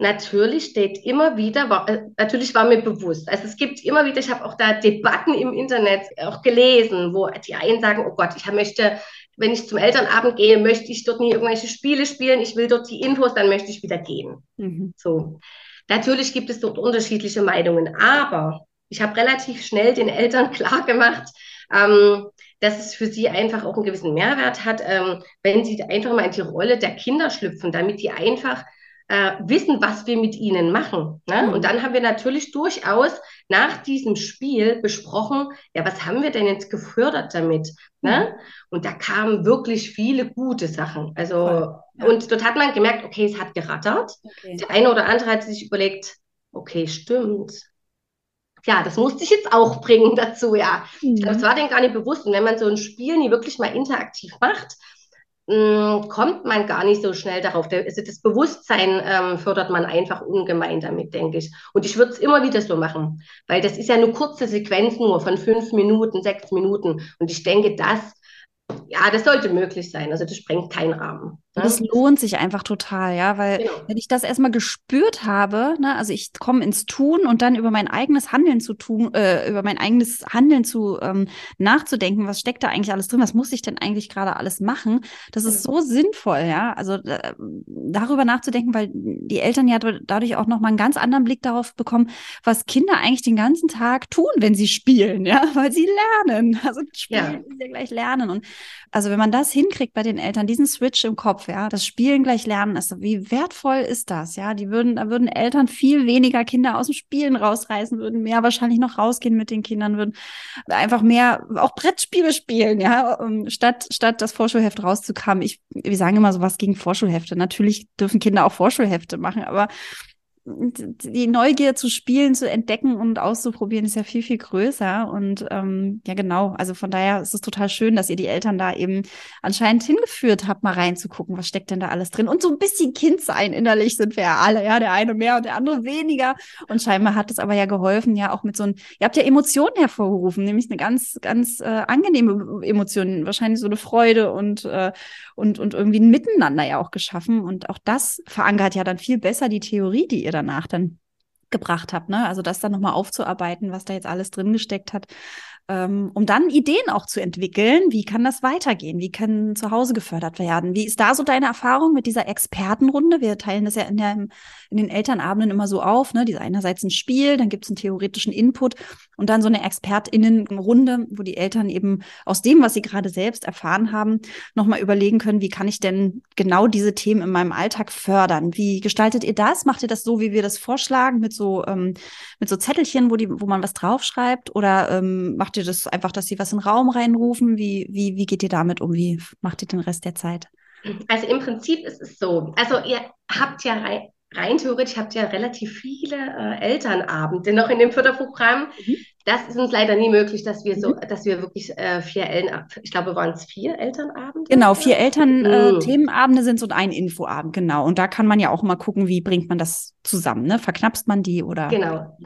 Speaker 2: Natürlich steht immer wieder, war, äh, natürlich war mir bewusst, also es gibt immer wieder, ich habe auch da Debatten im Internet auch gelesen, wo die einen sagen, oh Gott, ich möchte, wenn ich zum Elternabend gehe, möchte ich dort nie irgendwelche Spiele spielen, ich will dort die Infos, dann möchte ich wieder gehen. Mhm. So. Natürlich gibt es dort unterschiedliche Meinungen, aber ich habe relativ schnell den Eltern klar gemacht, ähm, dass es für sie einfach auch einen gewissen Mehrwert hat, ähm, wenn sie einfach mal in die Rolle der Kinder schlüpfen, damit die einfach äh, wissen, was wir mit ihnen machen. Ne? Mhm. Und dann haben wir natürlich durchaus nach diesem Spiel besprochen, ja, was haben wir denn jetzt gefördert damit? Ne? Mhm. Ne? Und da kamen wirklich viele gute Sachen. Also, ja. und dort hat man gemerkt, okay, es hat gerattert. Okay. Der eine oder andere hat sich überlegt, okay, stimmt ja, das musste ich jetzt auch bringen dazu, ja. Mhm. Das war denen gar nicht bewusst. Und wenn man so ein Spiel nie wirklich mal interaktiv macht, mh, mm, kommt man gar nicht so schnell darauf. Also das Bewusstsein ähm, fördert man einfach ungemein damit, denke ich. Und ich würde es immer wieder so machen, weil das ist ja eine kurze Sequenz nur von fünf Minuten, sechs Minuten. Und ich denke, das ja, das sollte möglich sein. Also das sprengt keinen Rahmen.
Speaker 1: Ne? Das lohnt sich einfach total, ja, weil genau. wenn ich das erstmal gespürt habe, ne, also ich komme ins Tun und dann über mein eigenes Handeln zu tun, äh, über mein eigenes Handeln zu ähm, nachzudenken, was steckt da eigentlich alles drin, was muss ich denn eigentlich gerade alles machen? Das ist so sinnvoll, ja. Also äh, darüber nachzudenken, weil die Eltern ja dadurch auch nochmal einen ganz anderen Blick darauf bekommen, was Kinder eigentlich den ganzen Tag tun, wenn sie spielen, ja, weil sie lernen. Also spielen ja. ist ja gleich lernen und also wenn man das hinkriegt bei den Eltern, diesen Switch im Kopf, ja, das Spielen gleich lernen ist, wie wertvoll ist das, ja? Die würden, da würden Eltern viel weniger Kinder aus dem Spielen rausreißen, würden mehr wahrscheinlich noch rausgehen mit den Kindern, würden einfach mehr auch Brettspiele spielen, ja, statt, statt das Vorschulheft rauszukommen. Ich, wir sagen immer so was gegen Vorschulhefte. Natürlich dürfen Kinder auch Vorschulhefte machen, aber die Neugier zu spielen, zu entdecken und auszuprobieren, ist ja viel, viel größer. Und ähm, ja, genau. Also von daher ist es total schön, dass ihr die Eltern da eben anscheinend hingeführt habt, mal reinzugucken, was steckt denn da alles drin. Und so ein bisschen Kind sein innerlich sind wir ja alle, ja, der eine mehr und der andere weniger. Und scheinbar hat es aber ja geholfen, ja, auch mit so ein, ihr habt ja Emotionen hervorgerufen, nämlich eine ganz, ganz äh, angenehme Emotion, wahrscheinlich so eine Freude und, äh, und, und irgendwie ein Miteinander ja auch geschaffen. Und auch das verankert ja dann viel besser die Theorie, die ihr da danach dann gebracht habt, ne? Also das dann nochmal aufzuarbeiten, was da jetzt alles drin gesteckt hat. Ähm, um dann Ideen auch zu entwickeln. Wie kann das weitergehen? Wie kann zu Hause gefördert werden? Wie ist da so deine Erfahrung mit dieser Expertenrunde? Wir teilen das ja in, der, in den Elternabenden immer so auf. Ne? Diese einerseits ein Spiel, dann gibt es einen theoretischen Input und dann so eine ExpertInnenrunde, wo die Eltern eben aus dem, was sie gerade selbst erfahren haben, nochmal überlegen können, wie kann ich denn genau diese Themen in meinem Alltag fördern? Wie gestaltet ihr das? Macht ihr das so, wie wir das vorschlagen, mit so, ähm, mit so Zettelchen, wo, die, wo man was draufschreibt? Oder ähm, macht ihr das einfach, dass sie was in den Raum reinrufen? Wie, wie, wie geht ihr damit um? Wie macht ihr den Rest der Zeit?
Speaker 2: Also im Prinzip ist es so. Also ihr habt ja rein, rein theoretisch habt ihr relativ viele äh, Elternabende noch in dem Förderprogramm. Mhm. Das ist uns leider nie möglich, dass wir so, mhm. dass wir wirklich äh, vier Eltern, ich glaube, waren es vier Elternabende?
Speaker 1: Genau, vier Eltern-Themenabende mhm. äh, sind und ein Infoabend, genau. Und da kann man ja auch mal gucken, wie bringt man das zusammen, ne? Verknapst man die oder?
Speaker 2: Genau.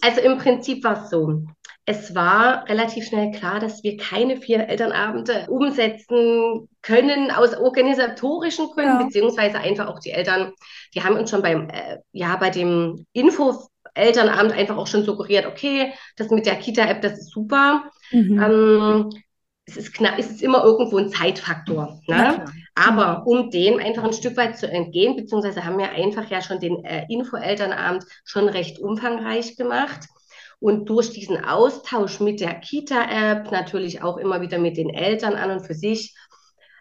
Speaker 2: Also im Prinzip war es so es war relativ schnell klar, dass wir keine vier Elternabende umsetzen können aus organisatorischen Gründen, ja. beziehungsweise einfach auch die Eltern, die haben uns schon beim, äh, ja, bei dem Info Elternabend einfach auch schon suggeriert, okay, das mit der Kita-App, das ist super. Mhm. Ähm, es ist knapp, es ist immer irgendwo ein Zeitfaktor. Ne? Aber um dem einfach ein Stück weit zu entgehen, beziehungsweise haben wir einfach ja schon den äh, Info-Elternabend schon recht umfangreich gemacht. Und durch diesen Austausch mit der Kita-App, natürlich auch immer wieder mit den Eltern an und für sich,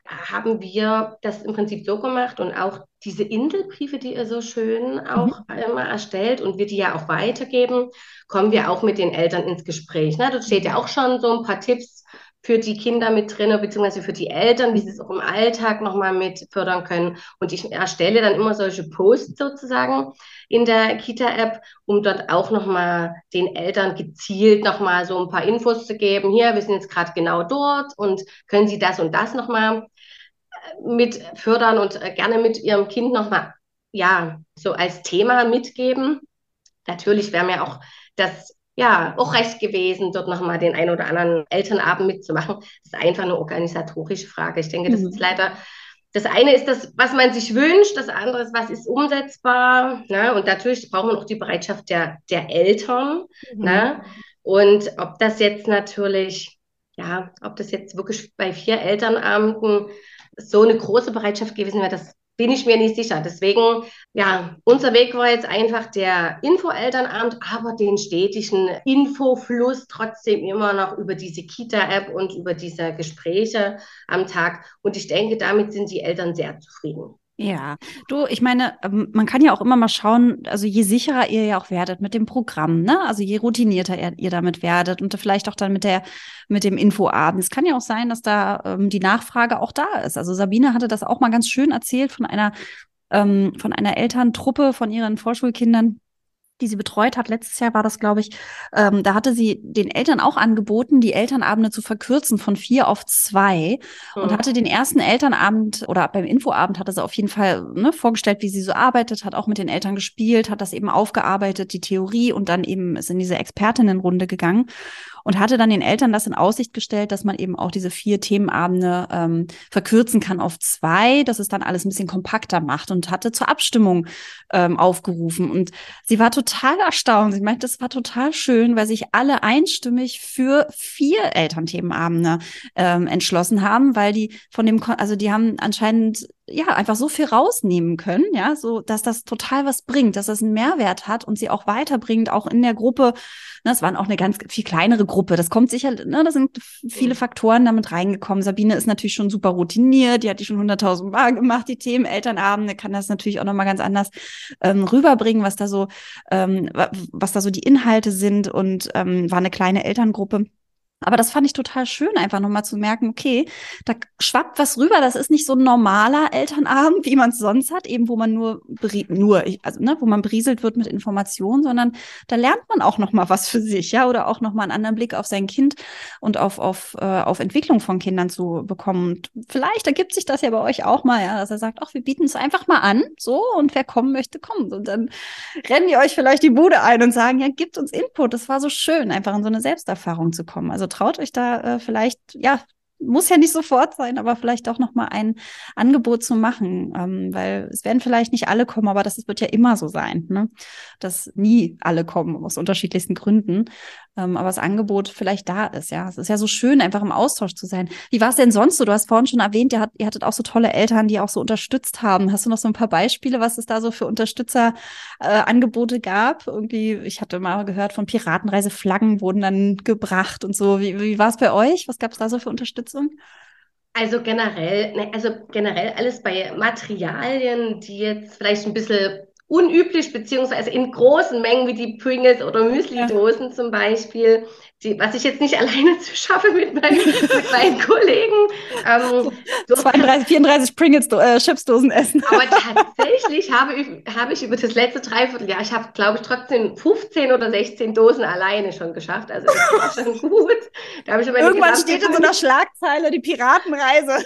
Speaker 2: haben wir das im Prinzip so gemacht und auch diese Indelbriefe, die ihr so schön auch mhm. immer erstellt und wir die ja auch weitergeben, kommen wir auch mit den Eltern ins Gespräch. Ne? Dort steht ja auch schon so ein paar Tipps für die Kinder mit drin, beziehungsweise für die Eltern, wie sie es auch im Alltag nochmal mit fördern können. Und ich erstelle dann immer solche Posts sozusagen in der Kita-App, um dort auch nochmal den Eltern gezielt nochmal so ein paar Infos zu geben. Hier, wir sind jetzt gerade genau dort und können Sie das und das nochmal äh, mit fördern und äh, gerne mit Ihrem Kind nochmal, ja, so als Thema mitgeben. Natürlich wäre mir auch das ja, auch recht gewesen, dort nochmal den ein oder anderen Elternabend mitzumachen. Das ist einfach eine organisatorische Frage. Ich denke, das mhm. ist leider, das eine ist das, was man sich wünscht, das andere ist, was ist umsetzbar. Ne? Und natürlich braucht man auch die Bereitschaft der, der Eltern. Mhm. Ne? Und ob das jetzt natürlich, ja, ob das jetzt wirklich bei vier Elternabenden so eine große Bereitschaft gewesen wäre, das bin ich mir nicht sicher. Deswegen, ja, unser Weg war jetzt einfach der Info-Elternabend, aber den stetigen Infofluss trotzdem immer noch über diese Kita-App und über diese Gespräche am Tag. Und ich denke, damit sind die Eltern sehr zufrieden.
Speaker 1: Ja, du, ich meine, ähm, man kann ja auch immer mal schauen, also je sicherer ihr ja auch werdet mit dem Programm, ne? Also je routinierter ihr, ihr damit werdet und vielleicht auch dann mit der, mit dem Infoabend. Es kann ja auch sein, dass da ähm, die Nachfrage auch da ist. Also Sabine hatte das auch mal ganz schön erzählt von einer, ähm, von einer Elterntruppe von ihren Vorschulkindern, die sie betreut hat, letztes Jahr war das, glaube ich, ähm, da hatte sie den Eltern auch angeboten, die Elternabende zu verkürzen von vier auf zwei mhm. und hatte den ersten Elternabend oder beim Infoabend hatte sie auf jeden Fall ne, vorgestellt, wie sie so arbeitet, hat auch mit den Eltern gespielt, hat das eben aufgearbeitet, die Theorie und dann eben ist in diese Expertinnenrunde gegangen und hatte dann den Eltern das in Aussicht gestellt, dass man eben auch diese vier Themenabende ähm, verkürzen kann auf zwei, dass es dann alles ein bisschen kompakter macht und hatte zur Abstimmung ähm, aufgerufen. Und sie war total erstaunt. Sie meinte, das war total schön, weil sich alle einstimmig für vier Elternthemenabende ähm, entschlossen haben, weil die von dem, also die haben anscheinend ja, einfach so viel rausnehmen können, ja, so, dass das total was bringt, dass das einen Mehrwert hat und sie auch weiterbringt, auch in der Gruppe. Ne, es waren auch eine ganz viel kleinere Gruppe. Das kommt sicher, ne, da sind viele Faktoren damit reingekommen. Sabine ist natürlich schon super routiniert, die hat die schon hunderttausend Mal gemacht, die Themen Elternabende, kann das natürlich auch nochmal ganz anders ähm, rüberbringen, was da so, ähm, was da so die Inhalte sind und ähm, war eine kleine Elterngruppe. Aber das fand ich total schön, einfach nochmal zu merken, okay, da schwappt was rüber. Das ist nicht so ein normaler Elternabend, wie man es sonst hat, eben wo man nur, nur, also ne, wo man berieselt wird mit Informationen, sondern da lernt man auch nochmal was für sich, ja, oder auch nochmal einen anderen Blick auf sein Kind und auf, auf, äh, auf Entwicklung von Kindern zu bekommen. Und vielleicht ergibt sich das ja bei euch auch mal, ja, dass er sagt, ach, wir bieten es einfach mal an, so, und wer kommen möchte, kommt. Und dann rennen die euch vielleicht die Bude ein und sagen, ja, gibt uns Input. Das war so schön, einfach in so eine Selbsterfahrung zu kommen. Also traut euch da äh, vielleicht, ja, muss ja nicht sofort sein, aber vielleicht auch noch mal ein Angebot zu machen, ähm, weil es werden vielleicht nicht alle kommen, aber das wird ja immer so sein, ne? dass nie alle kommen aus unterschiedlichsten Gründen. ähm, aber das Angebot vielleicht da ist. Ja, es ist ja so schön, einfach im Austausch zu sein. Wie war es denn sonst so? Du hast vorhin schon erwähnt, ihr, hat, ihr hattet auch so tolle Eltern, die auch so unterstützt haben. Hast du noch so ein paar Beispiele, was es da so für Unterstützerangebote äh, gab? Irgendwie, ich hatte mal gehört von Piratenreise, Flaggen wurden dann gebracht und so. Wie, wie war es bei euch? Was gab es da so für Unterstützung?
Speaker 2: Also generell, ne, also generell alles bei Materialien, die jetzt vielleicht ein bisschen unüblich, beziehungsweise in großen Mengen wie die Pringles oder Müsli-Dosen ja. zum Beispiel, die, was ich jetzt nicht alleine zu schaffe mit meinen, mit meinen Kollegen.
Speaker 1: Ähm, 32, 34 Pringles äh, Chipsdosen essen.
Speaker 2: Aber tatsächlich habe ich, habe ich über das letzte Dreivierteljahr, ich habe, glaube ich, trotzdem 15 oder 16 Dosen alleine schon geschafft. Also das war schon gut.
Speaker 1: Da ich Irgendwann steht in so einer Schlagzeile die Piratenreise.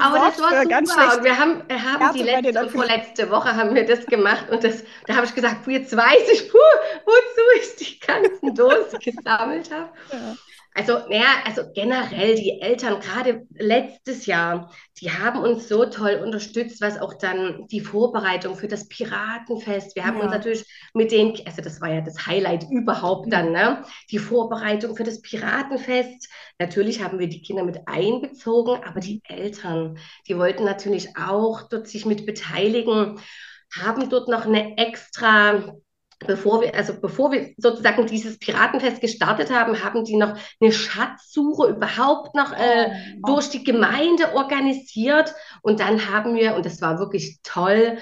Speaker 2: Aber das war super. Und wir haben, äh, haben die letzte vorletzte Woche haben wir das gemacht und das, da habe ich gesagt, jetzt weiß ich, puh, wozu ich die ganzen Dosen gesammelt habe. Ja. Also, naja, also generell die Eltern, gerade letztes Jahr, die haben uns so toll unterstützt, was auch dann die Vorbereitung für das Piratenfest. Wir haben ja. uns natürlich mit den, also das war ja das Highlight überhaupt dann, ne? Die Vorbereitung für das Piratenfest. Natürlich haben wir die Kinder mit einbezogen, aber die Eltern, die wollten natürlich auch dort sich mit beteiligen, haben dort noch eine extra bevor wir, also bevor wir sozusagen dieses Piratenfest gestartet haben, haben die noch eine Schatzsuche überhaupt noch äh, oh. durch die Gemeinde organisiert. Und dann haben wir, und das war wirklich toll,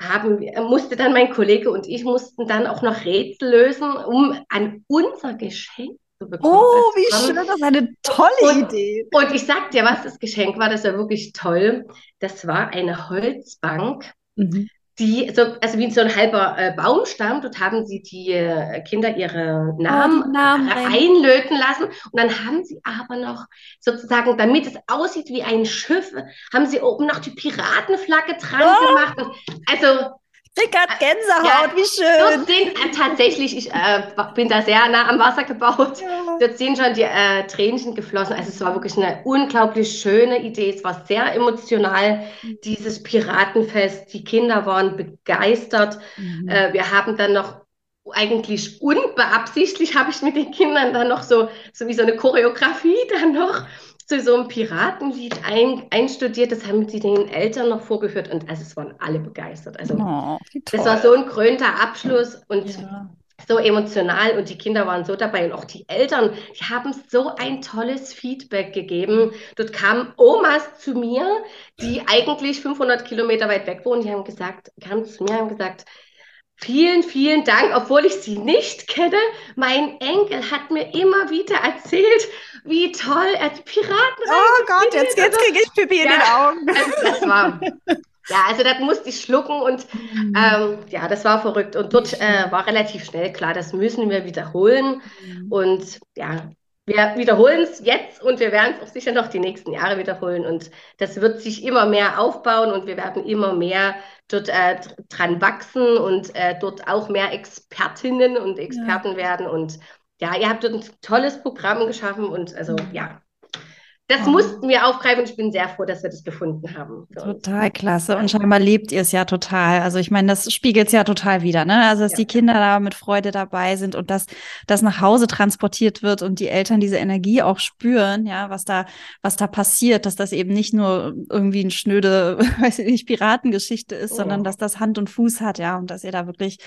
Speaker 2: haben, musste dann mein Kollege und ich mussten dann auch noch Rätsel lösen, um an unser Geschenk zu bekommen.
Speaker 1: Oh, wie schön, das ist eine tolle und, Idee.
Speaker 2: Und ich sag dir, was das Geschenk war, das war wirklich toll. Das war eine Holzbank. Mhm die, so, also wie so ein halber äh, Baumstamm, dort haben sie die äh, Kinder ihre Namen, oh, Namen einlöten lassen und dann haben sie aber noch sozusagen, damit es aussieht wie ein Schiff, haben sie oben noch die Piratenflagge dran oh. gemacht. Und, also
Speaker 1: Rick hat Gänsehaut, ja, wie schön.
Speaker 2: Sind äh, tatsächlich, ich äh, bin da sehr nah am Wasser gebaut, ja. dort sind schon die äh, Tränchen geflossen. Also es war wirklich eine unglaublich schöne Idee. Es war sehr emotional, dieses Piratenfest. Die Kinder waren begeistert. Mhm. Äh, wir haben dann noch eigentlich unbeabsichtlich, habe ich mit den Kindern dann noch so, so wie so eine Choreografie dann noch zu so einem Piratenlied ein, einstudiert. Das haben sie den Eltern noch vorgeführt und also es waren alle begeistert. Also oh, das war so ein krönter Abschluss und ja. so emotional und die Kinder waren so dabei und auch die Eltern, die haben so ein tolles Feedback gegeben. Dort kamen Omas zu mir, die eigentlich 500 Kilometer weit weg wohnen, die haben gesagt, kamen zu mir und haben gesagt, Vielen, vielen Dank, obwohl ich sie nicht kenne. Mein Enkel hat mir immer wieder erzählt, wie toll er die Piraten
Speaker 1: Oh Gott, jetzt, jetzt kriege ich Pipi in den Augen.
Speaker 2: Also das war, ja, also das musste ich schlucken und mhm. ähm, ja, das war verrückt. Und dort äh, war relativ schnell klar, das müssen wir wiederholen. Mhm. Und ja, wir wiederholen es jetzt und wir werden es auch sicher noch die nächsten Jahre wiederholen. Und das wird sich immer mehr aufbauen und wir werden immer mehr dort äh, dran wachsen und äh, dort auch mehr Expertinnen und Experten ja. werden. Und ja, ihr habt ein tolles Programm geschaffen und also ja, das oh. mussten wir aufgreifen und ich bin sehr froh, dass wir das gefunden haben.
Speaker 1: Total uns. klasse. Und scheinbar lebt ihr es ja total. Also ich meine, das spiegelt es ja total wieder, ne? Also dass ja. die Kinder da mit Freude dabei sind und dass das nach Hause transportiert wird und die Eltern diese Energie auch spüren, ja, was da, was da passiert, dass das eben nicht nur irgendwie eine schnöde, weiß ich nicht, Piratengeschichte ist, oh. sondern dass das Hand und Fuß hat, ja, und dass ihr da wirklich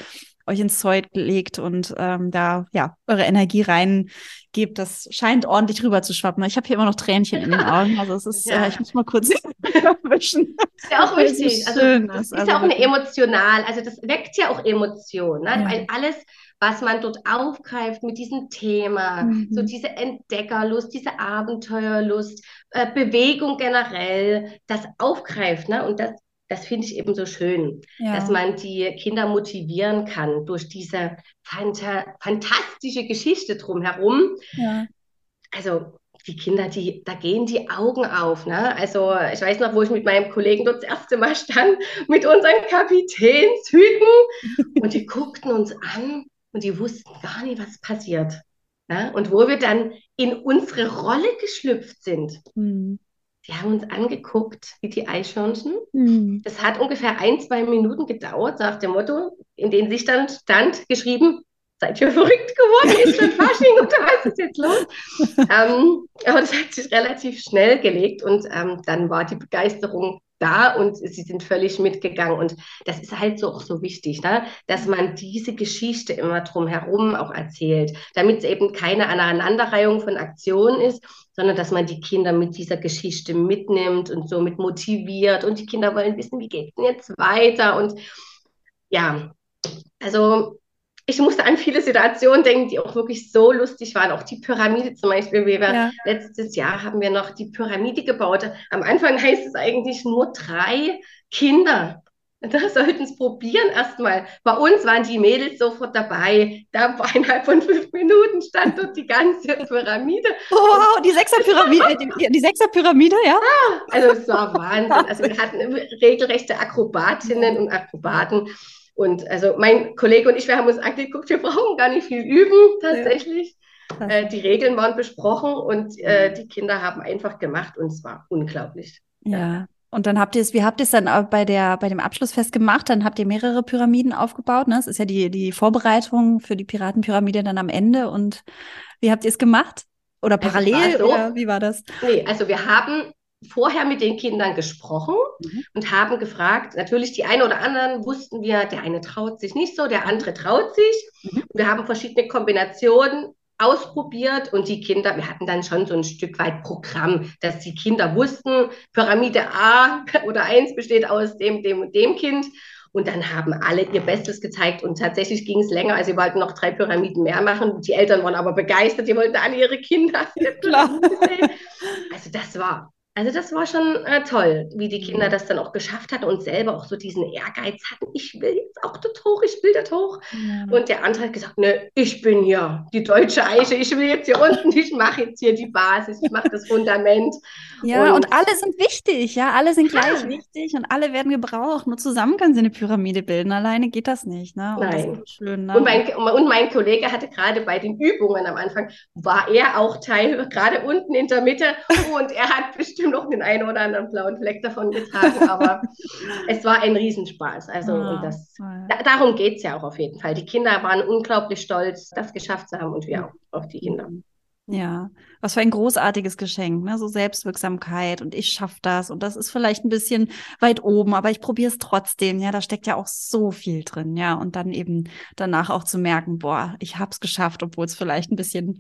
Speaker 1: euch ins Zeug legt und ähm, da ja eure Energie reingebt. Das scheint ordentlich rüber zu schwappen. Ich habe hier immer noch Tränchen in den Augen. Also es ist, ja. äh, ich muss mal kurz
Speaker 2: wischen. Ist ja auch wichtig. Also das ist, also auch eine emotional. Also das weckt ja auch Emotionen. Ne? Ja. Weil alles was man dort aufgreift mit diesem Thema, mhm. so diese Entdeckerlust, diese Abenteuerlust, äh, Bewegung generell, das aufgreift. Ne? Und das das finde ich eben so schön, ja. dass man die Kinder motivieren kann durch diese fanta fantastische Geschichte drumherum. Ja. Also die Kinder, die, da gehen die Augen auf. Ne? Also ich weiß noch, wo ich mit meinem Kollegen dort das erste Mal stand, mit unseren Kapitänshüten und die guckten uns an und die wussten gar nicht, was passiert. Ne? Und wo wir dann in unsere Rolle geschlüpft sind. Mhm. Die haben uns angeguckt wie die Eichhörnchen. Mhm. Das hat ungefähr ein, zwei Minuten gedauert, nach dem Motto, in dem sich dann stand geschrieben, seid ihr verrückt geworden? Ist schon Fasching oder was ist jetzt los? ähm, aber das hat sich relativ schnell gelegt und ähm, dann war die Begeisterung da und sie sind völlig mitgegangen. Und das ist halt so auch so wichtig, ne? dass man diese Geschichte immer drumherum auch erzählt, damit es eben keine Aneinanderreihung von Aktionen ist, sondern dass man die Kinder mit dieser Geschichte mitnimmt und somit motiviert. Und die Kinder wollen wissen, wie geht es denn jetzt weiter? Und ja, also ich musste an viele Situationen denken, die auch wirklich so lustig waren. Auch die Pyramide zum Beispiel. Wir ja. Letztes Jahr haben wir noch die Pyramide gebaut. Am Anfang heißt es eigentlich nur drei Kinder. Da sollten es probieren erstmal. Bei uns waren die Mädels sofort dabei. Da war innerhalb von fünf Minuten stand dort die ganze Pyramide.
Speaker 1: Wow, die Sechserpyramide, die, die Sechserpyramide, ja?
Speaker 2: Ah, also es war Wahnsinn. Also wir hatten regelrechte Akrobatinnen und Akrobaten. Und also mein Kollege und ich, wir haben uns angeguckt, wir brauchen gar nicht viel üben tatsächlich. Ja. Äh, die Regeln waren besprochen und äh, mhm. die Kinder haben einfach gemacht und es war unglaublich.
Speaker 1: Ja. ja. Und dann habt ihr es, wie habt ihr es dann bei der, bei dem Abschlussfest gemacht? Dann habt ihr mehrere Pyramiden aufgebaut, ne? Das ist ja die, die Vorbereitung für die Piratenpyramide dann am Ende. Und wie habt ihr es gemacht? Oder parallel? So, oder wie war das?
Speaker 2: Nee, also wir haben vorher mit den Kindern gesprochen mhm. und haben gefragt, natürlich die einen oder anderen wussten wir, der eine traut sich nicht so, der andere traut sich. Mhm. Wir haben verschiedene Kombinationen ausprobiert und die Kinder, wir hatten dann schon so ein Stück weit Programm, dass die Kinder wussten, Pyramide A oder 1 besteht aus dem, dem und dem Kind. Und dann haben alle ihr Bestes gezeigt und tatsächlich ging es länger. Also sie wollten noch drei Pyramiden mehr machen. Die Eltern waren aber begeistert, die wollten alle ihre Kinder. Klar. Also das war also das war schon äh, toll, wie die Kinder mhm. das dann auch geschafft hatten und selber auch so diesen Ehrgeiz hatten. Ich will auch dort hoch, ich will dort hoch. Ja. Und der andere hat gesagt, ne, ich bin hier die deutsche Eiche, ich will jetzt hier unten, ich mache jetzt hier die Basis, ich mache das Fundament.
Speaker 1: Ja, und, und, alle sind wichtig, ja, alle sind gleich ja. wichtig und alle werden gebraucht. Nur zusammen können sie eine Pyramide bilden, alleine geht das nicht. Ne?
Speaker 2: Und Nein. schön, ne? und, mein, und mein Kollege hatte gerade bei den Übungen am Anfang, war er auch Teil, gerade unten in der Mitte und er hat bestimmt noch den einen oder anderen blauen Fleck davon getragen, aber es war ein Riesenspaß. Also oh, das, da, darum geht es ja auch auf jeden Fall. Die Kinder waren unglaublich stolz, das geschafft zu haben und wir auch, auch die Kinder.
Speaker 1: Ja, was für ein großartiges Geschenk, ne? So Selbstwirksamkeit und ich schaffe das und das ist vielleicht ein bisschen weit oben, aber ich probiere es trotzdem. Ja, da steckt ja auch so viel drin, ja. Und dann eben danach auch zu merken, boah, ich habe es geschafft, obwohl es vielleicht ein bisschen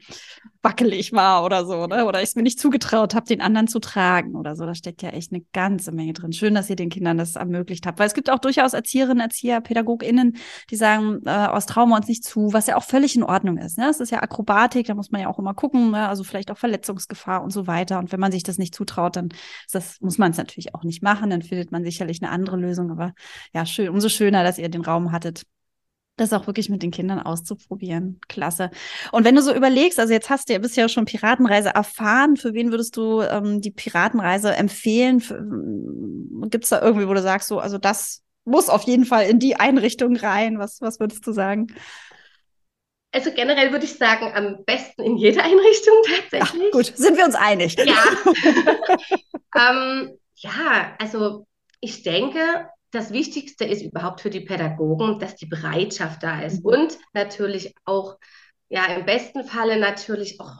Speaker 1: wackelig war oder so, ne? Oder ich es mir nicht zugetraut habe, den anderen zu tragen oder so. Da steckt ja echt eine ganze Menge drin. Schön, dass ihr den Kindern das ermöglicht habt, weil es gibt auch durchaus Erzieherinnen, Erzieher, PädagogInnen, die sagen, äh, aus wir uns nicht zu, was ja auch völlig in Ordnung ist. Ne? Das ist ja Akrobatik, da muss man ja auch immer gucken, ne? also vielleicht auch Verletzungsgefahr und so weiter. Und wenn man sich das nicht zutraut, dann das, muss man es natürlich auch nicht machen. Dann findet man sicherlich eine andere Lösung. Aber ja, schön, umso schöner, dass ihr den Raum hattet, das auch wirklich mit den Kindern auszuprobieren. Klasse. Und wenn du so überlegst, also jetzt hast du ja bisher schon Piratenreise erfahren, für wen würdest du ähm, die Piratenreise empfehlen? Ähm, Gibt es da irgendwie, wo du sagst, so, also das muss auf jeden Fall in die Einrichtung rein? Was, was würdest du sagen?
Speaker 2: Also generell würde ich sagen, am besten in jeder Einrichtung tatsächlich.
Speaker 1: Ach, gut, sind wir uns einig.
Speaker 2: Ja. ähm, ja, also ich denke, das Wichtigste ist überhaupt für die Pädagogen, dass die Bereitschaft da ist. Mhm. Und natürlich auch, ja, im besten Falle natürlich auch,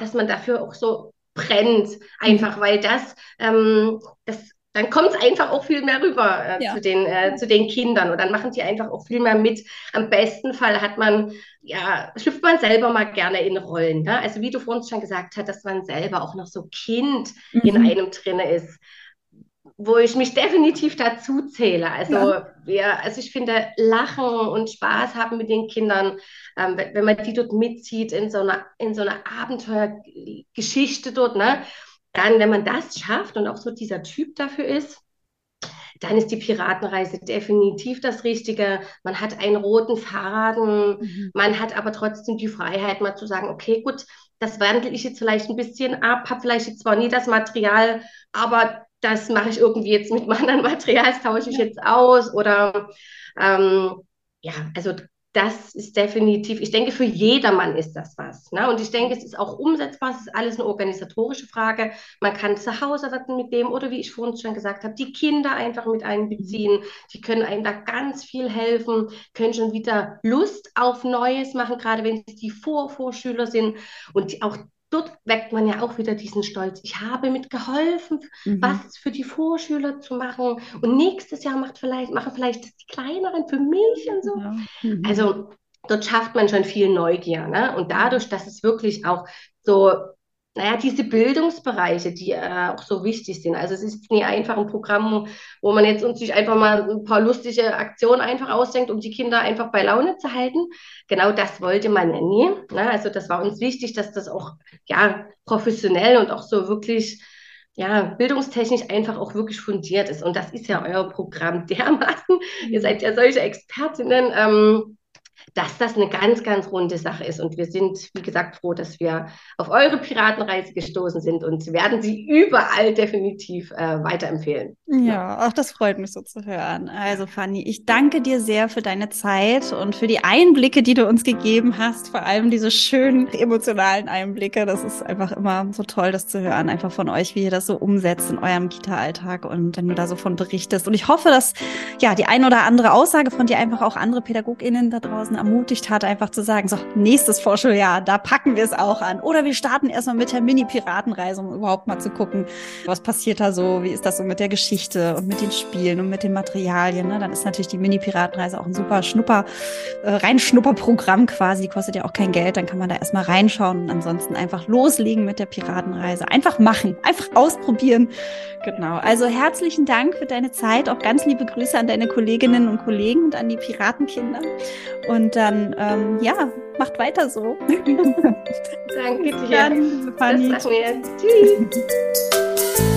Speaker 2: dass man dafür auch so brennt, einfach, mhm. weil das, ähm, das dann kommt es einfach auch viel mehr rüber äh, ja. zu, den, äh, zu den Kindern und dann machen die einfach auch viel mehr mit. Am besten Fall hat man, ja, schlüpft man selber mal gerne in Rollen. Ne? Also wie du vorhin schon gesagt hast, dass man selber auch noch so Kind mhm. in einem drinne ist, wo ich mich definitiv dazu zähle. Also, ja. wir, also ich finde, Lachen und Spaß haben mit den Kindern, ähm, wenn man die dort mitzieht in so einer, in so einer Abenteuergeschichte dort, ne? Dann, wenn man das schafft und auch so dieser Typ dafür ist, dann ist die Piratenreise definitiv das Richtige. Man hat einen roten Faden, mhm. man hat aber trotzdem die Freiheit, mal zu sagen, okay, gut, das wandle ich jetzt vielleicht ein bisschen ab, habe vielleicht jetzt zwar nie das Material, aber das mache ich irgendwie jetzt mit einem anderen Material, das tausche ich jetzt aus oder ähm, ja, also das ist definitiv, ich denke, für jedermann ist das was. Ne? Und ich denke, es ist auch umsetzbar, es ist alles eine organisatorische Frage. Man kann zu Hause was mit dem oder wie ich vorhin schon gesagt habe, die Kinder einfach mit einbeziehen. Die können einem da ganz viel helfen, können schon wieder Lust auf Neues machen, gerade wenn es die Vor-Vorschüler sind und auch dort weckt man ja auch wieder diesen Stolz. Ich habe mitgeholfen, mhm. was für die Vorschüler zu machen. Und nächstes Jahr macht vielleicht, machen vielleicht die Kleineren für mich und so. Ja. Mhm. Also dort schafft man schon viel Neugier. Ne? Und dadurch, dass es wirklich auch so naja, diese Bildungsbereiche, die äh, auch so wichtig sind. Also es ist nie einfach ein Programm, wo man jetzt uns sich einfach mal ein paar lustige Aktionen einfach ausdenkt, um die Kinder einfach bei Laune zu halten. Genau das wollte man nie. Ne? Also das war uns wichtig, dass das auch ja professionell und auch so wirklich ja, bildungstechnisch einfach auch wirklich fundiert ist. Und das ist ja euer Programm dermaßen. Ihr seid ja solche Expertinnen. Ähm, dass das eine ganz, ganz runde Sache ist. Und wir sind, wie gesagt, froh, dass wir auf eure Piratenreise gestoßen sind und werden sie überall definitiv äh, weiterempfehlen.
Speaker 1: Ja, auch das freut mich so zu hören. Also, Fanny, ich danke dir sehr für deine Zeit und für die Einblicke, die du uns gegeben hast. Vor allem diese schönen emotionalen Einblicke. Das ist einfach immer so toll, das zu hören, einfach von euch, wie ihr das so umsetzt in eurem Kita-Alltag und wenn du da so von berichtest. Und ich hoffe, dass ja die ein oder andere Aussage von dir einfach auch andere PädagogInnen da draußen ermutigt hat, einfach zu sagen, so, nächstes Vorschuljahr, da packen wir es auch an. Oder wir starten erstmal mit der Mini-Piratenreise, um überhaupt mal zu gucken, was passiert da so, wie ist das so mit der Geschichte und mit den Spielen und mit den Materialien. Ne? Dann ist natürlich die Mini-Piratenreise auch ein super Schnupper, äh, rein Schnupperprogramm quasi, kostet ja auch kein Geld, dann kann man da erstmal reinschauen und ansonsten einfach loslegen mit der Piratenreise. Einfach machen, einfach ausprobieren. Genau. Also herzlichen Dank für deine Zeit, auch ganz liebe Grüße an deine Kolleginnen und Kollegen und an die Piratenkinder. Und dann, ähm, ja, macht weiter so.
Speaker 2: Danke dir. Dann, Tschüss.